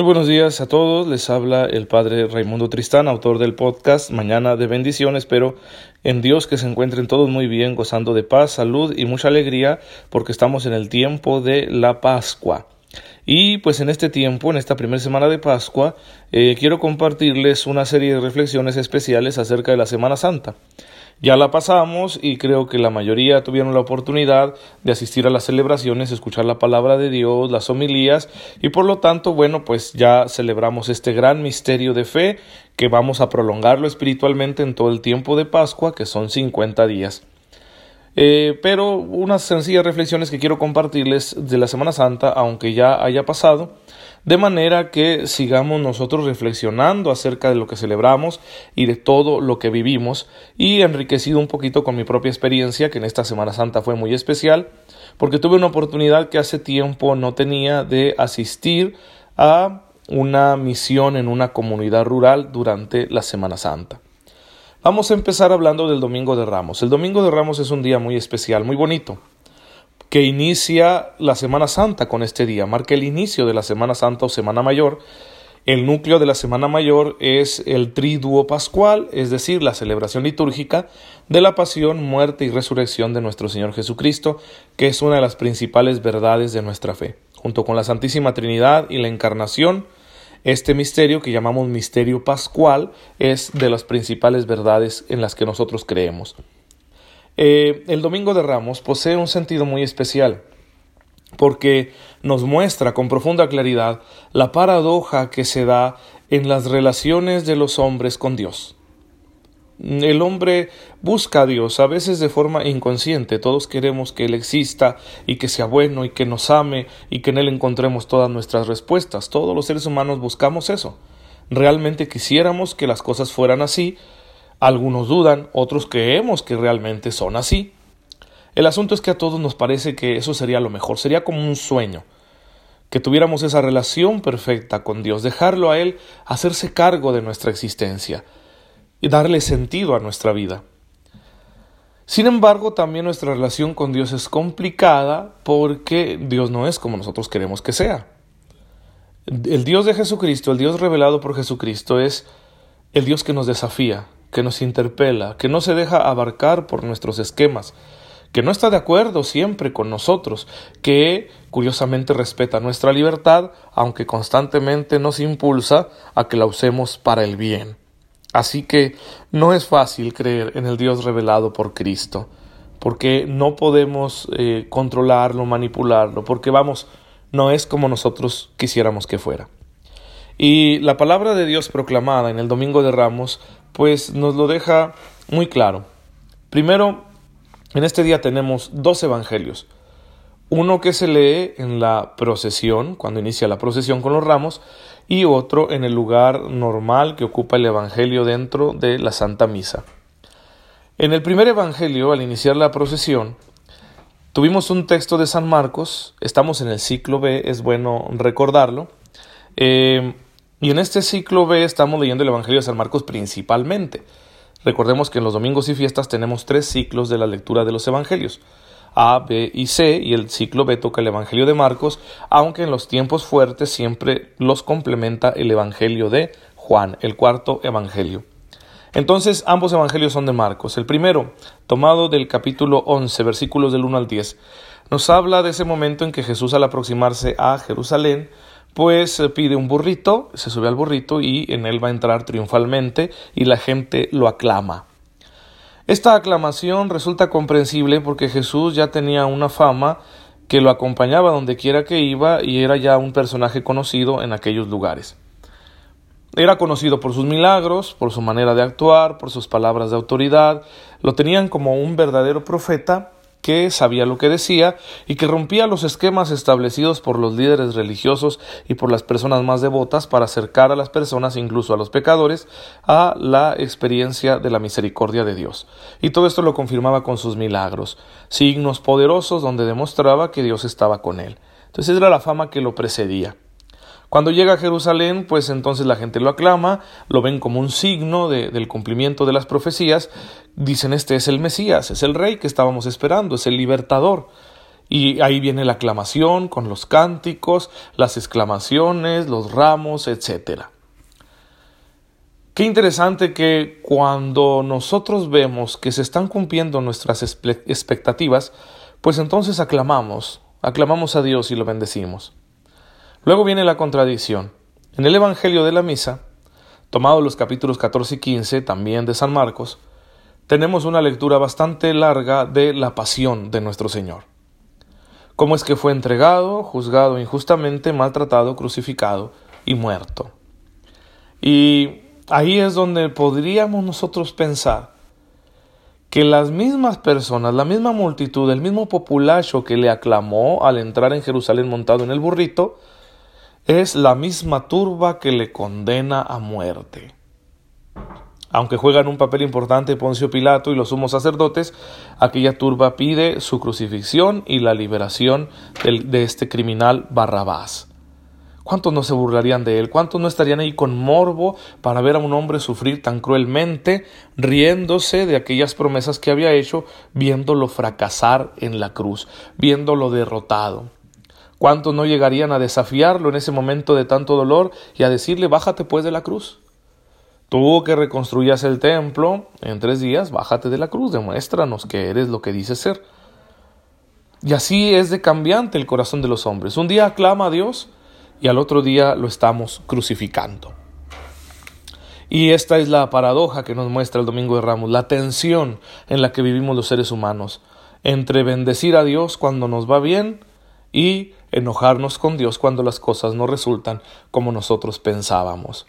Muy buenos días a todos, les habla el Padre Raimundo Tristán, autor del podcast Mañana de Bendición. Espero en Dios que se encuentren todos muy bien, gozando de paz, salud y mucha alegría, porque estamos en el tiempo de la Pascua. Y pues en este tiempo, en esta primera semana de Pascua, eh, quiero compartirles una serie de reflexiones especiales acerca de la Semana Santa. Ya la pasamos y creo que la mayoría tuvieron la oportunidad de asistir a las celebraciones, escuchar la palabra de Dios, las homilías y por lo tanto, bueno, pues ya celebramos este gran misterio de fe que vamos a prolongarlo espiritualmente en todo el tiempo de Pascua, que son 50 días. Eh, pero unas sencillas reflexiones que quiero compartirles de la Semana Santa, aunque ya haya pasado, de manera que sigamos nosotros reflexionando acerca de lo que celebramos y de todo lo que vivimos y enriquecido un poquito con mi propia experiencia, que en esta Semana Santa fue muy especial, porque tuve una oportunidad que hace tiempo no tenía de asistir a una misión en una comunidad rural durante la Semana Santa. Vamos a empezar hablando del Domingo de Ramos. El Domingo de Ramos es un día muy especial, muy bonito que inicia la Semana Santa con este día, marca el inicio de la Semana Santa o Semana Mayor. El núcleo de la Semana Mayor es el triduo pascual, es decir, la celebración litúrgica de la pasión, muerte y resurrección de nuestro Señor Jesucristo, que es una de las principales verdades de nuestra fe. Junto con la Santísima Trinidad y la Encarnación, este misterio que llamamos misterio pascual es de las principales verdades en las que nosotros creemos. Eh, el Domingo de Ramos posee un sentido muy especial porque nos muestra con profunda claridad la paradoja que se da en las relaciones de los hombres con Dios. El hombre busca a Dios, a veces de forma inconsciente. Todos queremos que Él exista y que sea bueno y que nos ame y que en Él encontremos todas nuestras respuestas. Todos los seres humanos buscamos eso. Realmente quisiéramos que las cosas fueran así, algunos dudan, otros creemos que realmente son así. El asunto es que a todos nos parece que eso sería lo mejor, sería como un sueño, que tuviéramos esa relación perfecta con Dios, dejarlo a Él hacerse cargo de nuestra existencia y darle sentido a nuestra vida. Sin embargo, también nuestra relación con Dios es complicada porque Dios no es como nosotros queremos que sea. El Dios de Jesucristo, el Dios revelado por Jesucristo, es el Dios que nos desafía, que nos interpela, que no se deja abarcar por nuestros esquemas, que no está de acuerdo siempre con nosotros, que curiosamente respeta nuestra libertad, aunque constantemente nos impulsa a que la usemos para el bien. Así que no es fácil creer en el Dios revelado por Cristo, porque no podemos eh, controlarlo, manipularlo, porque vamos, no es como nosotros quisiéramos que fuera. Y la palabra de Dios proclamada en el Domingo de Ramos pues nos lo deja muy claro. Primero, en este día tenemos dos evangelios. Uno que se lee en la procesión, cuando inicia la procesión con los ramos, y otro en el lugar normal que ocupa el evangelio dentro de la Santa Misa. En el primer evangelio, al iniciar la procesión, tuvimos un texto de San Marcos, estamos en el ciclo B, es bueno recordarlo. Eh, y en este ciclo B estamos leyendo el Evangelio de San Marcos principalmente. Recordemos que en los domingos y fiestas tenemos tres ciclos de la lectura de los Evangelios. A, B y C, y el ciclo B toca el Evangelio de Marcos, aunque en los tiempos fuertes siempre los complementa el Evangelio de Juan, el cuarto Evangelio. Entonces, ambos Evangelios son de Marcos. El primero, tomado del capítulo 11, versículos del 1 al 10, nos habla de ese momento en que Jesús al aproximarse a Jerusalén, pues pide un burrito, se sube al burrito y en él va a entrar triunfalmente y la gente lo aclama. Esta aclamación resulta comprensible porque Jesús ya tenía una fama que lo acompañaba donde quiera que iba y era ya un personaje conocido en aquellos lugares. Era conocido por sus milagros, por su manera de actuar, por sus palabras de autoridad, lo tenían como un verdadero profeta que sabía lo que decía y que rompía los esquemas establecidos por los líderes religiosos y por las personas más devotas para acercar a las personas, incluso a los pecadores, a la experiencia de la misericordia de Dios. Y todo esto lo confirmaba con sus milagros, signos poderosos donde demostraba que Dios estaba con él. Entonces era la fama que lo precedía. Cuando llega a Jerusalén, pues entonces la gente lo aclama, lo ven como un signo del cumplimiento de las profecías, dicen este es el Mesías, es el rey que estábamos esperando, es el libertador. Y ahí viene la aclamación con los cánticos, las exclamaciones, los ramos, etc. Qué interesante que cuando nosotros vemos que se están cumpliendo nuestras expectativas, pues entonces aclamamos, aclamamos a Dios y lo bendecimos. Luego viene la contradicción. En el Evangelio de la Misa, tomado los capítulos 14 y 15, también de San Marcos, tenemos una lectura bastante larga de la pasión de nuestro Señor. Cómo es que fue entregado, juzgado injustamente, maltratado, crucificado y muerto. Y ahí es donde podríamos nosotros pensar que las mismas personas, la misma multitud, el mismo populacho que le aclamó al entrar en Jerusalén montado en el burrito, es la misma turba que le condena a muerte. Aunque juegan un papel importante Poncio Pilato y los sumos sacerdotes, aquella turba pide su crucifixión y la liberación de este criminal Barrabás. ¿Cuántos no se burlarían de él? ¿Cuántos no estarían ahí con morbo para ver a un hombre sufrir tan cruelmente, riéndose de aquellas promesas que había hecho, viéndolo fracasar en la cruz, viéndolo derrotado? ¿Cuántos no llegarían a desafiarlo en ese momento de tanto dolor y a decirle, bájate pues de la cruz? Tú que reconstruyas el templo en tres días, bájate de la cruz, demuéstranos que eres lo que dices ser. Y así es de cambiante el corazón de los hombres. Un día aclama a Dios y al otro día lo estamos crucificando. Y esta es la paradoja que nos muestra el Domingo de Ramos, la tensión en la que vivimos los seres humanos, entre bendecir a Dios cuando nos va bien y enojarnos con Dios cuando las cosas no resultan como nosotros pensábamos.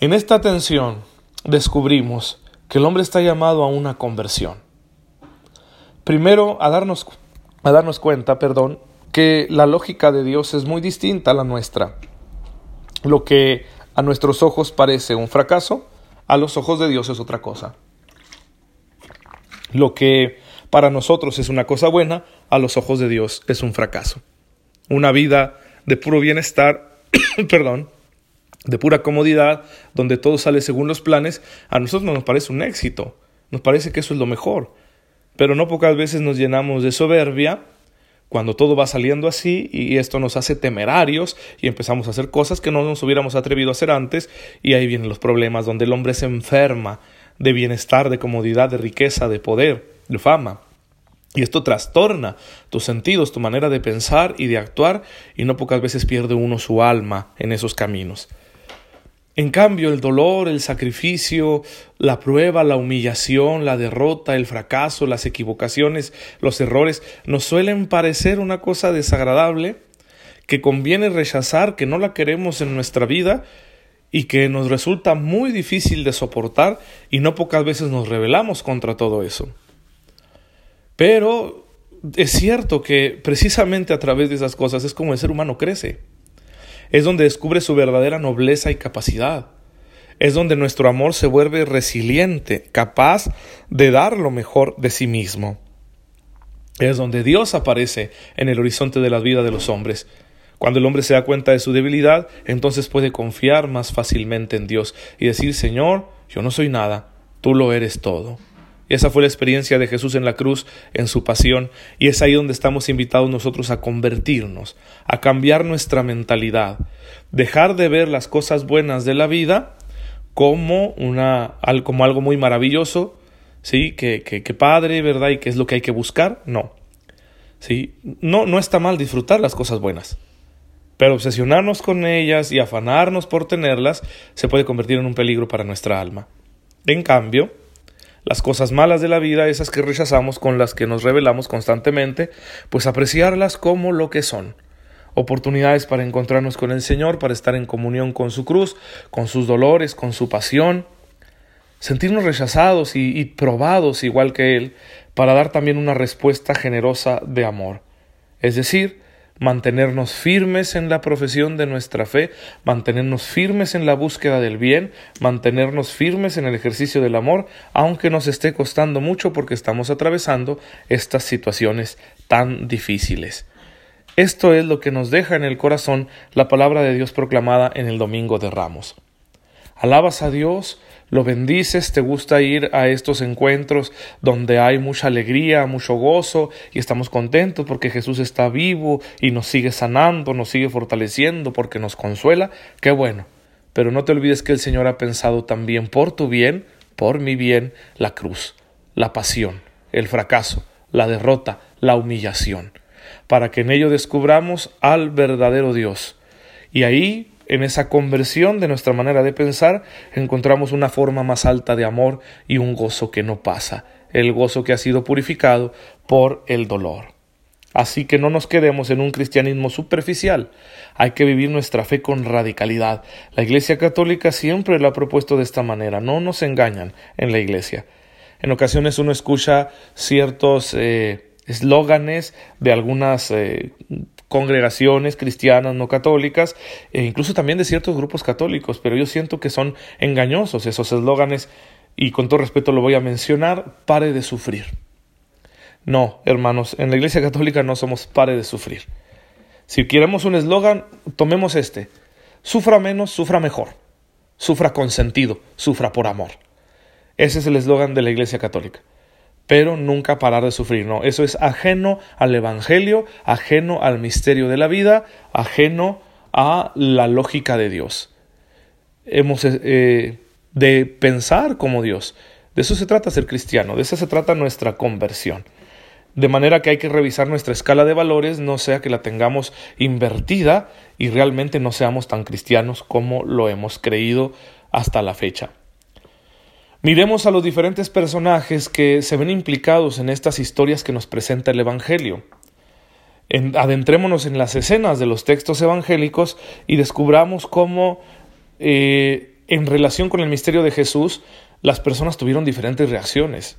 En esta tensión descubrimos que el hombre está llamado a una conversión. Primero, a darnos, a darnos cuenta, perdón, que la lógica de Dios es muy distinta a la nuestra. Lo que a nuestros ojos parece un fracaso, a los ojos de Dios es otra cosa. Lo que para nosotros es una cosa buena, a los ojos de Dios es un fracaso. Una vida de puro bienestar, perdón, de pura comodidad, donde todo sale según los planes, a nosotros nos parece un éxito, nos parece que eso es lo mejor. Pero no pocas veces nos llenamos de soberbia cuando todo va saliendo así y esto nos hace temerarios y empezamos a hacer cosas que no nos hubiéramos atrevido a hacer antes y ahí vienen los problemas donde el hombre se enferma de bienestar, de comodidad, de riqueza, de poder, de fama. Y esto trastorna tus sentidos, tu manera de pensar y de actuar, y no pocas veces pierde uno su alma en esos caminos. En cambio, el dolor, el sacrificio, la prueba, la humillación, la derrota, el fracaso, las equivocaciones, los errores, nos suelen parecer una cosa desagradable que conviene rechazar, que no la queremos en nuestra vida y que nos resulta muy difícil de soportar y no pocas veces nos rebelamos contra todo eso. Pero es cierto que precisamente a través de esas cosas es como el ser humano crece es donde descubre su verdadera nobleza y capacidad. Es donde nuestro amor se vuelve resiliente, capaz de dar lo mejor de sí mismo. Es donde Dios aparece en el horizonte de la vida de los hombres. Cuando el hombre se da cuenta de su debilidad, entonces puede confiar más fácilmente en Dios y decir, Señor, yo no soy nada, tú lo eres todo. Esa fue la experiencia de Jesús en la cruz, en su pasión, y es ahí donde estamos invitados nosotros a convertirnos, a cambiar nuestra mentalidad, dejar de ver las cosas buenas de la vida como, una, como algo muy maravilloso, ¿sí? Que, que, que padre, ¿verdad? Y que es lo que hay que buscar, no. ¿Sí? No, no está mal disfrutar las cosas buenas, pero obsesionarnos con ellas y afanarnos por tenerlas se puede convertir en un peligro para nuestra alma. En cambio, las cosas malas de la vida, esas que rechazamos, con las que nos rebelamos constantemente, pues apreciarlas como lo que son. Oportunidades para encontrarnos con el Señor, para estar en comunión con su cruz, con sus dolores, con su pasión, sentirnos rechazados y, y probados igual que Él, para dar también una respuesta generosa de amor. Es decir, mantenernos firmes en la profesión de nuestra fe, mantenernos firmes en la búsqueda del bien, mantenernos firmes en el ejercicio del amor, aunque nos esté costando mucho porque estamos atravesando estas situaciones tan difíciles. Esto es lo que nos deja en el corazón la palabra de Dios proclamada en el Domingo de Ramos. Alabas a Dios, lo bendices, te gusta ir a estos encuentros donde hay mucha alegría, mucho gozo y estamos contentos porque Jesús está vivo y nos sigue sanando, nos sigue fortaleciendo porque nos consuela, qué bueno. Pero no te olvides que el Señor ha pensado también por tu bien, por mi bien, la cruz, la pasión, el fracaso, la derrota, la humillación, para que en ello descubramos al verdadero Dios. Y ahí en esa conversión de nuestra manera de pensar encontramos una forma más alta de amor y un gozo que no pasa, el gozo que ha sido purificado por el dolor. Así que no nos quedemos en un cristianismo superficial, hay que vivir nuestra fe con radicalidad. La Iglesia Católica siempre lo ha propuesto de esta manera, no nos engañan en la Iglesia. En ocasiones uno escucha ciertos eh, eslóganes de algunas eh, congregaciones cristianas no católicas e incluso también de ciertos grupos católicos, pero yo siento que son engañosos esos eslóganes y con todo respeto lo voy a mencionar, pare de sufrir. No, hermanos, en la Iglesia Católica no somos pare de sufrir. Si queremos un eslogan, tomemos este. Sufra menos, sufra mejor. Sufra con sentido, sufra por amor. Ese es el eslogan de la Iglesia Católica pero nunca parar de sufrir. No, eso es ajeno al Evangelio, ajeno al misterio de la vida, ajeno a la lógica de Dios. Hemos eh, de pensar como Dios. De eso se trata ser cristiano, de eso se trata nuestra conversión. De manera que hay que revisar nuestra escala de valores, no sea que la tengamos invertida y realmente no seamos tan cristianos como lo hemos creído hasta la fecha. Miremos a los diferentes personajes que se ven implicados en estas historias que nos presenta el Evangelio. adentrémonos en las escenas de los textos evangélicos y descubramos cómo eh, en relación con el misterio de Jesús las personas tuvieron diferentes reacciones.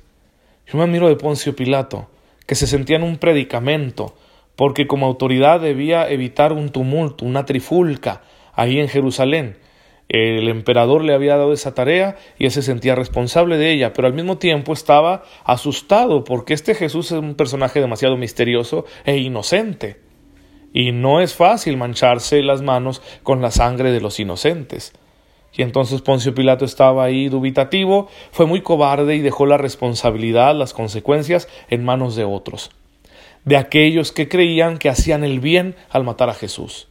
Yo me admiro de Poncio Pilato, que se sentía en un predicamento, porque como autoridad debía evitar un tumulto, una trifulca ahí en Jerusalén, el emperador le había dado esa tarea y él se sentía responsable de ella, pero al mismo tiempo estaba asustado porque este Jesús es un personaje demasiado misterioso e inocente. Y no es fácil mancharse las manos con la sangre de los inocentes. Y entonces Poncio Pilato estaba ahí dubitativo, fue muy cobarde y dejó la responsabilidad, las consecuencias en manos de otros, de aquellos que creían que hacían el bien al matar a Jesús.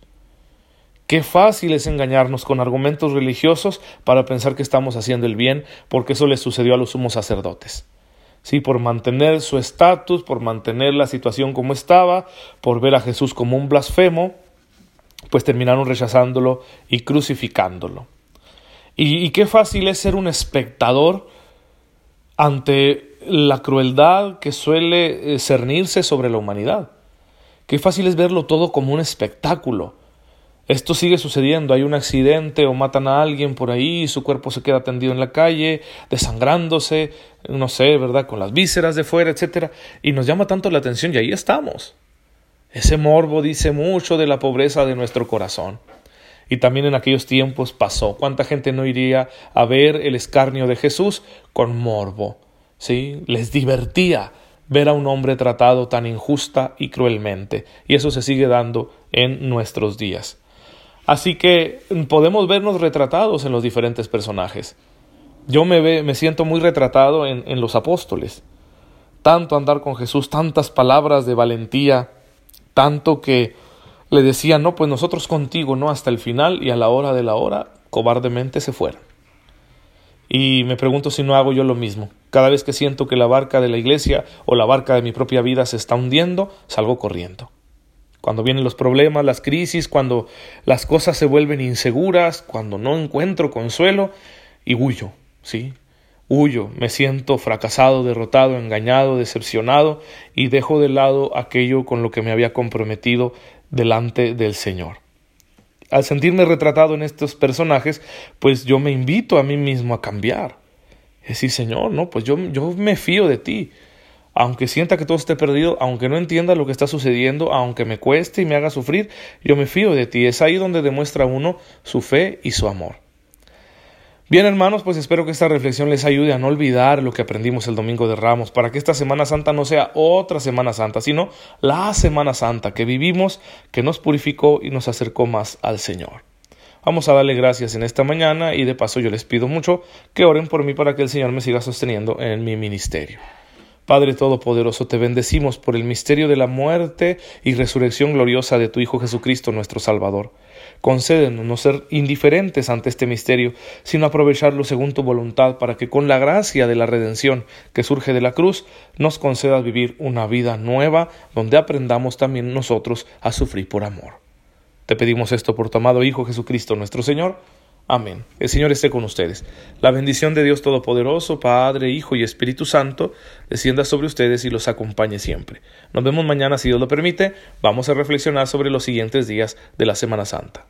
Qué fácil es engañarnos con argumentos religiosos para pensar que estamos haciendo el bien, porque eso le sucedió a los sumos sacerdotes. Sí, por mantener su estatus, por mantener la situación como estaba, por ver a Jesús como un blasfemo, pues terminaron rechazándolo y crucificándolo. Y, y qué fácil es ser un espectador ante la crueldad que suele eh, cernirse sobre la humanidad. Qué fácil es verlo todo como un espectáculo esto sigue sucediendo, hay un accidente o matan a alguien por ahí su cuerpo se queda tendido en la calle, desangrándose, no sé, ¿verdad? Con las vísceras de fuera, etcétera, y nos llama tanto la atención y ahí estamos. Ese morbo dice mucho de la pobreza de nuestro corazón. Y también en aquellos tiempos pasó. ¿Cuánta gente no iría a ver el escarnio de Jesús con morbo? ¿Sí? Les divertía ver a un hombre tratado tan injusta y cruelmente. Y eso se sigue dando en nuestros días. Así que podemos vernos retratados en los diferentes personajes. Yo me, ve, me siento muy retratado en, en los apóstoles. Tanto andar con Jesús, tantas palabras de valentía, tanto que le decían, no, pues nosotros contigo, no, hasta el final y a la hora de la hora, cobardemente se fueron. Y me pregunto si no hago yo lo mismo. Cada vez que siento que la barca de la iglesia o la barca de mi propia vida se está hundiendo, salgo corriendo cuando vienen los problemas, las crisis, cuando las cosas se vuelven inseguras, cuando no encuentro consuelo y huyo, ¿sí? Huyo, me siento fracasado, derrotado, engañado, decepcionado y dejo de lado aquello con lo que me había comprometido delante del Señor. Al sentirme retratado en estos personajes, pues yo me invito a mí mismo a cambiar. Es decir, Señor, no, pues yo, yo me fío de ti aunque sienta que todo esté perdido, aunque no entienda lo que está sucediendo, aunque me cueste y me haga sufrir, yo me fío de ti. Es ahí donde demuestra uno su fe y su amor. Bien hermanos, pues espero que esta reflexión les ayude a no olvidar lo que aprendimos el Domingo de Ramos, para que esta Semana Santa no sea otra Semana Santa, sino la Semana Santa que vivimos, que nos purificó y nos acercó más al Señor. Vamos a darle gracias en esta mañana y de paso yo les pido mucho que oren por mí para que el Señor me siga sosteniendo en mi ministerio. Padre Todopoderoso, te bendecimos por el misterio de la muerte y resurrección gloriosa de tu Hijo Jesucristo nuestro Salvador. Concédenos no ser indiferentes ante este misterio, sino aprovecharlo según tu voluntad, para que con la gracia de la redención que surge de la cruz, nos concedas vivir una vida nueva, donde aprendamos también nosotros a sufrir por amor. Te pedimos esto por tu amado Hijo Jesucristo nuestro Señor. Amén. El Señor esté con ustedes. La bendición de Dios Todopoderoso, Padre, Hijo y Espíritu Santo, descienda sobre ustedes y los acompañe siempre. Nos vemos mañana si Dios lo permite. Vamos a reflexionar sobre los siguientes días de la Semana Santa.